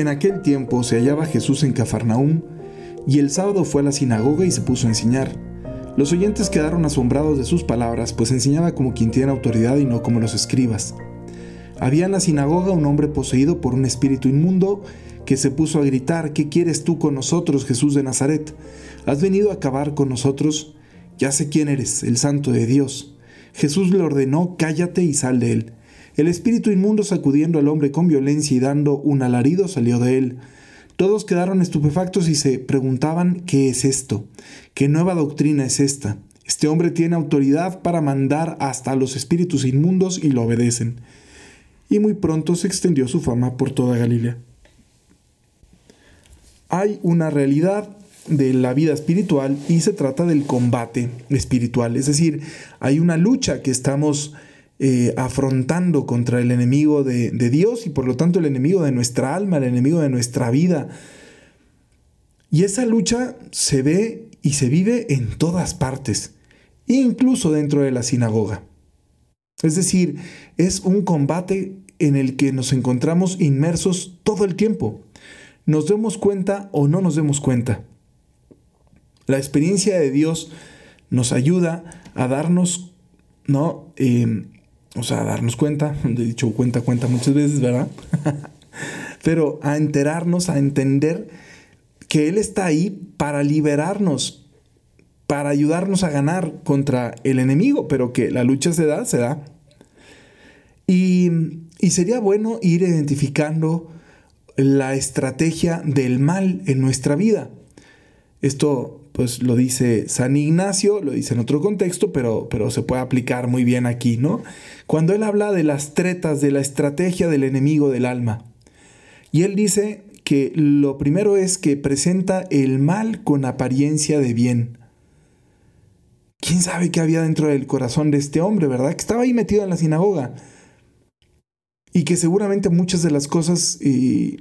En aquel tiempo se hallaba Jesús en Cafarnaúm, y el sábado fue a la sinagoga y se puso a enseñar. Los oyentes quedaron asombrados de sus palabras, pues enseñaba como quien tiene autoridad y no como los escribas. Había en la sinagoga un hombre poseído por un espíritu inmundo que se puso a gritar, ¿qué quieres tú con nosotros, Jesús de Nazaret? ¿Has venido a acabar con nosotros? Ya sé quién eres, el santo de Dios. Jesús le ordenó, cállate y sal de él. El espíritu inmundo sacudiendo al hombre con violencia y dando un alarido salió de él. Todos quedaron estupefactos y se preguntaban qué es esto, qué nueva doctrina es esta. Este hombre tiene autoridad para mandar hasta los espíritus inmundos y lo obedecen. Y muy pronto se extendió su fama por toda Galilea. Hay una realidad de la vida espiritual y se trata del combate espiritual, es decir, hay una lucha que estamos eh, afrontando contra el enemigo de, Dios y por lo tanto el enemigo de nuestra alma, el enemigo de nuestra vida. Y esa lucha se ve y se vive en todas partes, incluso dentro de la sinagoga. Es decir, es un combate en el que nos encontramos inmersos todo el tiempo. Nos demos cuenta o no nos demos cuenta. La experiencia de Dios nos ayuda a darnos ¿no? Eh, o sea, a darnos cuenta, he dicho cuenta, cuenta muchas veces, ¿verdad? Pero a enterarnos, a entender que Él está ahí para liberarnos, para ayudarnos a ganar contra el enemigo, pero que la lucha se da, se da. Y, y sería bueno ir identificando la estrategia del mal en nuestra vida. Esto pues lo dice San Ignacio, lo dice en otro contexto, pero, pero se puede aplicar muy bien aquí, ¿no? Cuando él habla de las tretas, de la estrategia del enemigo del alma. Y él dice que lo primero es que presenta el mal con apariencia de bien. ¿Quién sabe qué había dentro del corazón de este hombre, verdad? Que estaba ahí metido en la sinagoga. Y que seguramente muchas de las cosas eh,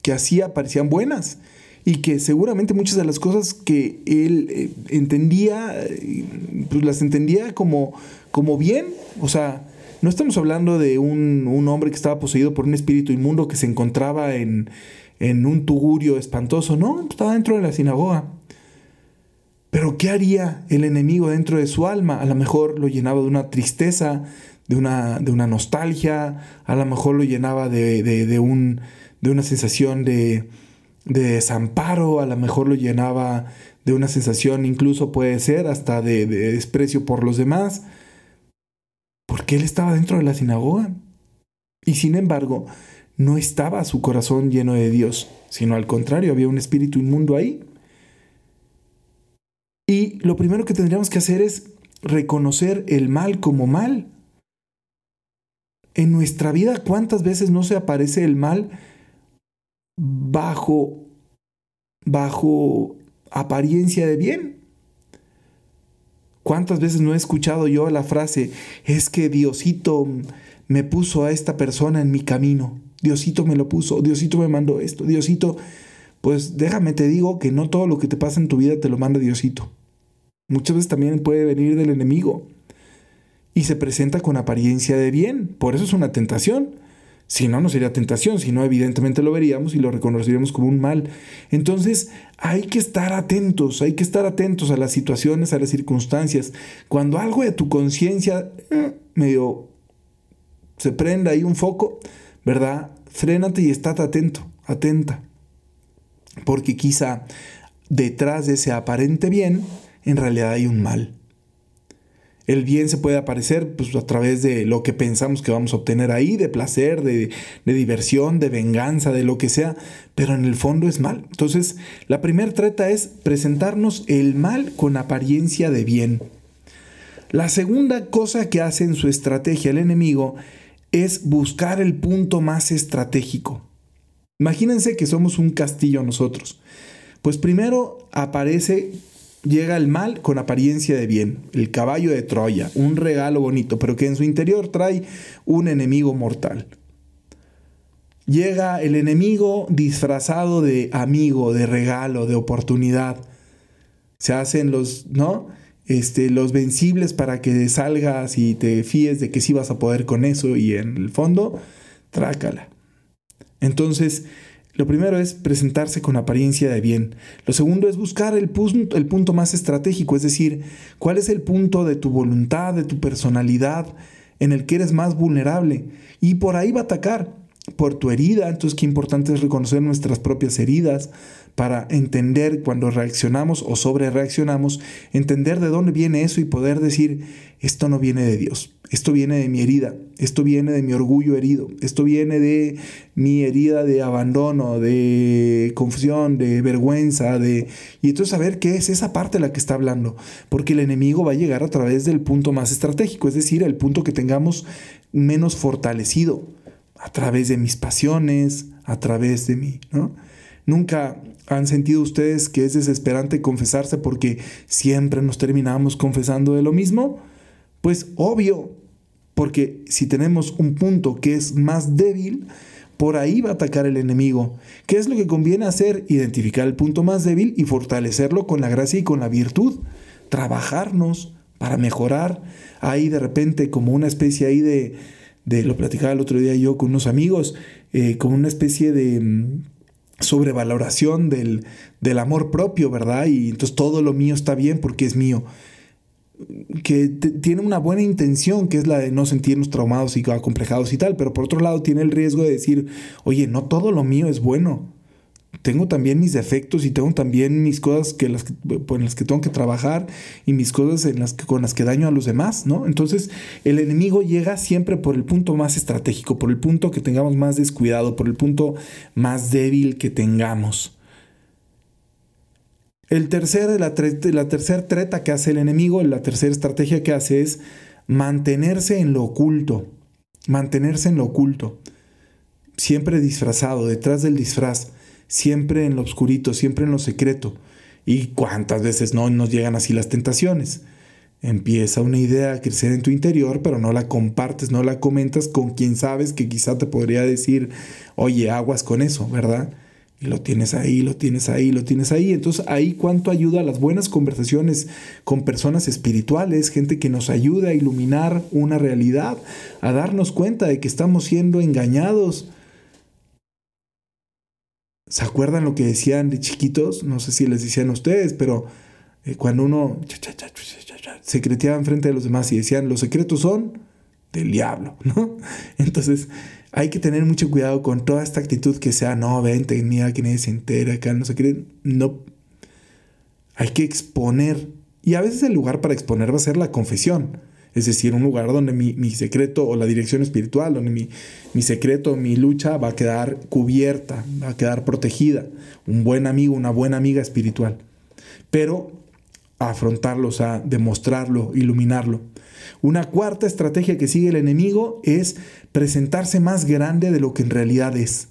que hacía parecían buenas y que seguramente muchas de las cosas que él eh, entendía, eh, pues las entendía como, como bien. O sea, no estamos hablando de un, hombre que estaba poseído por un espíritu inmundo que se encontraba en, en un tugurio espantoso, no, estaba dentro de la sinagoga. Pero ¿qué haría el enemigo dentro de su alma? A lo mejor lo llenaba de una tristeza, de una, de una nostalgia, a lo mejor lo llenaba de, de, un, de una sensación de, de desamparo, a lo mejor lo llenaba de una sensación, incluso puede ser hasta de, desprecio por los demás, porque él estaba dentro de la sinagoga. Y sin embargo, no estaba su corazón lleno de Dios, sino al contrario, había un espíritu inmundo ahí. Y lo primero que tendríamos que hacer es reconocer el mal como mal. En nuestra vida, ¿cuántas veces no se aparece el mal bajo, bajo apariencia de bien. ¿Cuántas veces no he escuchado yo la frase, es que Diosito me puso a esta persona en mi camino? Diosito me lo puso, Diosito me mandó esto, Diosito, pues déjame te digo que no todo lo que te pasa en tu vida te lo manda Diosito. Muchas veces también puede venir del enemigo y se presenta con apariencia de bien, por eso es una tentación. Si no, no sería tentación, si no, evidentemente lo veríamos y lo reconoceríamos como un mal. Entonces, hay que estar atentos, hay que estar atentos a las situaciones, a las circunstancias. Cuando algo de tu conciencia eh, medio se prenda ahí un foco, ¿verdad? Frénate y estate atento, atenta. Porque quizá detrás de ese aparente bien, en realidad hay un mal. El bien se puede aparecer pues, a través de lo que pensamos que vamos a obtener ahí, de placer, de, diversión, de venganza, de lo que sea, pero en el fondo es mal. Entonces, la primera treta es presentarnos el mal con apariencia de bien. La segunda cosa que hace en su estrategia el enemigo es buscar el punto más estratégico. Imagínense que somos un castillo nosotros. Pues primero aparece llega el mal con apariencia de bien, el caballo de Troya, un regalo bonito, pero que en su interior trae un enemigo mortal. Llega el enemigo disfrazado de amigo, de regalo, de oportunidad. Se hacen los, ¿no? Este, los vencibles para que salgas y te fíes de que sí vas a poder con eso y en el fondo, trácala. Entonces, Lo primero es presentarse con apariencia de bien. Lo segundo es buscar el punto, más estratégico, es decir, cuál es el punto de tu voluntad, de tu personalidad, en el que eres más vulnerable. Y por ahí va a atacar, por tu herida. Entonces, qué importante es reconocer nuestras propias heridas para entender cuando reaccionamos o sobre reaccionamos, entender de dónde viene eso y poder decir, esto no viene de Dios, esto viene de mi herida, esto viene de mi orgullo herido, esto viene de mi herida de abandono, de confusión, de vergüenza, de... Y entonces saber qué es esa parte de la que está hablando, porque el enemigo va a llegar a través del punto más estratégico, es decir, el punto que tengamos menos fortalecido, a través de mis pasiones, a través de mí, ¿no? Nunca han sentido ustedes que es desesperante confesarse porque siempre nos terminamos confesando de lo mismo. Pues obvio, porque si tenemos un punto que es más débil, por ahí va a atacar el enemigo. ¿Qué es lo que conviene hacer? Identificar el punto más débil y fortalecerlo con la gracia y con la virtud. Trabajarnos para mejorar. Ahí de repente como una especie ahí de, de lo platicaba el otro día yo con unos amigos, eh, como una especie de mm, sobrevaloración del, del amor propio, ¿verdad? Y entonces todo lo mío está bien porque es mío que tiene una buena intención, que es la de no sentirnos traumados y acomplejados y tal, pero por otro lado tiene el riesgo de decir, oye, no todo lo mío es bueno tengo también mis defectos y tengo también mis cosas que las, en las que tengo que trabajar y mis cosas en las que, con las que daño a los demás, ¿no? Entonces el enemigo llega siempre por el punto más estratégico, por el punto que tengamos más descuidado, por el punto más débil que tengamos. El tercer, la, la tercera treta que hace el enemigo, la tercera estrategia que hace es mantenerse en lo oculto, mantenerse en lo oculto, siempre disfrazado, detrás del disfraz siempre en lo oscurito, siempre en lo secreto. ¿Y cuántas veces no nos llegan así las tentaciones? Empieza una idea a crecer en tu interior, pero no la compartes, no la comentas con quien sabes que quizá te podría decir, oye, aguas con eso, ¿verdad? Y lo tienes ahí, lo tienes ahí, lo tienes ahí. Entonces ahí cuánto ayuda las buenas conversaciones con personas espirituales, gente que nos ayuda a iluminar una realidad, a darnos cuenta de que estamos siendo engañados ¿Se acuerdan lo que decían de chiquitos? No sé si les decían a ustedes, pero eh, cuando uno secreteaba enfrente de los demás y decían, los secretos son del diablo, ¿no? Entonces hay que tener mucho cuidado con toda esta actitud que sea, no, vente, mira que nadie se entera, acá no se cree. No. Hay que exponer. Y a veces el lugar para exponer va a ser la confesión. Es decir, un lugar donde mi, secreto o la dirección espiritual, donde mi, mi, secreto, mi lucha va a quedar cubierta, va a quedar protegida. Un buen amigo, una buena amiga espiritual. Pero afrontarlo, o sea, demostrarlo, iluminarlo. Una cuarta estrategia que sigue el enemigo es presentarse más grande de lo que en realidad es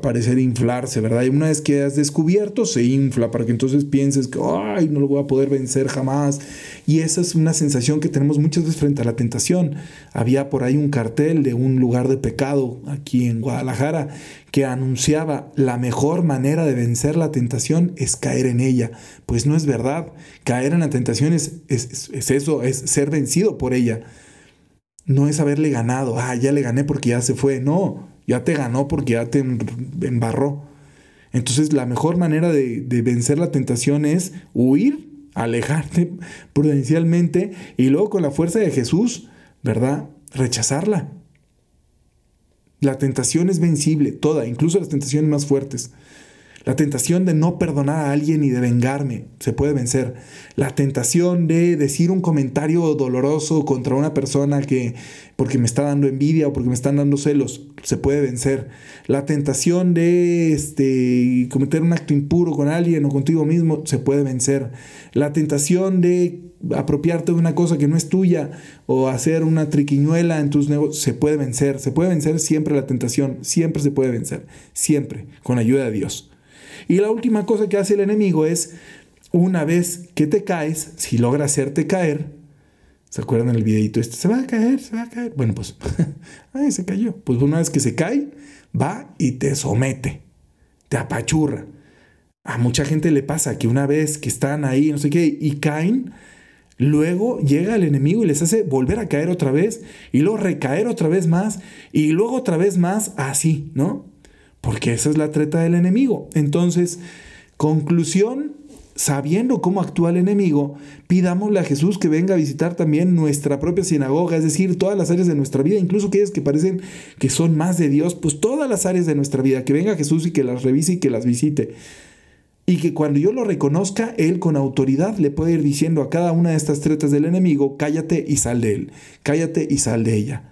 parecer inflarse, ¿verdad? Y una vez que has descubierto, se infla para que entonces pienses que, ay, no lo voy a poder vencer jamás. Y esa es una sensación que tenemos muchas veces frente a la tentación. Había por ahí un cartel de un lugar de pecado aquí en Guadalajara que anunciaba la mejor manera de vencer la tentación es caer en ella. Pues no es verdad. Caer en la tentación es, es, es eso, es ser vencido por ella. No es haberle ganado, ah, ya le gané porque ya se fue. No, ya te ganó porque ya te embarró. Entonces la mejor manera de, vencer la tentación es huir, alejarte prudencialmente y luego con la fuerza de Jesús, ¿verdad? Rechazarla. La tentación es vencible, toda, incluso las tentaciones más fuertes. La tentación de no perdonar a alguien y de vengarme se puede vencer. La tentación de decir un comentario doloroso contra una persona que porque me está dando envidia o porque me están dando celos se puede vencer. La tentación de este, cometer un acto impuro con alguien o contigo mismo se puede vencer. La tentación de apropiarte de una cosa que no es tuya o hacer una triquiñuela en tus negocios se puede vencer. Se puede vencer siempre la tentación, siempre se puede vencer, siempre, con ayuda de Dios. Y la última cosa que hace el enemigo es, una vez que te caes, si logra hacerte caer, ¿se acuerdan el videito este? Se va a caer, se va a caer. Bueno, pues, ay, se cayó. Pues una vez que se cae, va y te somete, te apachurra. A mucha gente le pasa que una vez que están ahí, no sé qué, y caen, luego llega el enemigo y les hace volver a caer otra vez, y luego recaer otra vez más, y luego otra vez más, así, ¿no? Porque esa es la treta del enemigo. Entonces, conclusión, sabiendo cómo actúa el enemigo, pidámosle a Jesús que venga a visitar también nuestra propia sinagoga, es decir, todas las áreas de nuestra vida, incluso aquellas que parecen que son más de Dios, pues todas las áreas de nuestra vida, que venga Jesús y que las revise y que las visite. Y que cuando yo lo reconozca, Él con autoridad le puede ir diciendo a cada una de estas tretas del enemigo, cállate y sal de Él, cállate y sal de ella.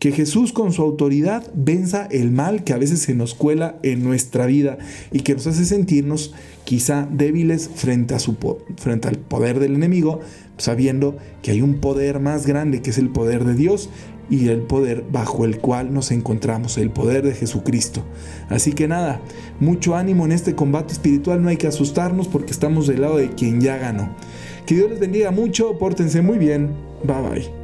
Que Jesús con su autoridad venza el mal que a veces se nos cuela en nuestra vida y que nos hace sentirnos quizá débiles frente, a su, frente al poder del enemigo, sabiendo que hay un poder más grande que es el poder de Dios y el poder bajo el cual nos encontramos, el poder de Jesucristo. Así que nada, mucho ánimo en este combate espiritual, no hay que asustarnos porque estamos del lado de quien ya ganó. Que Dios les bendiga mucho, pórtense muy bien, bye bye.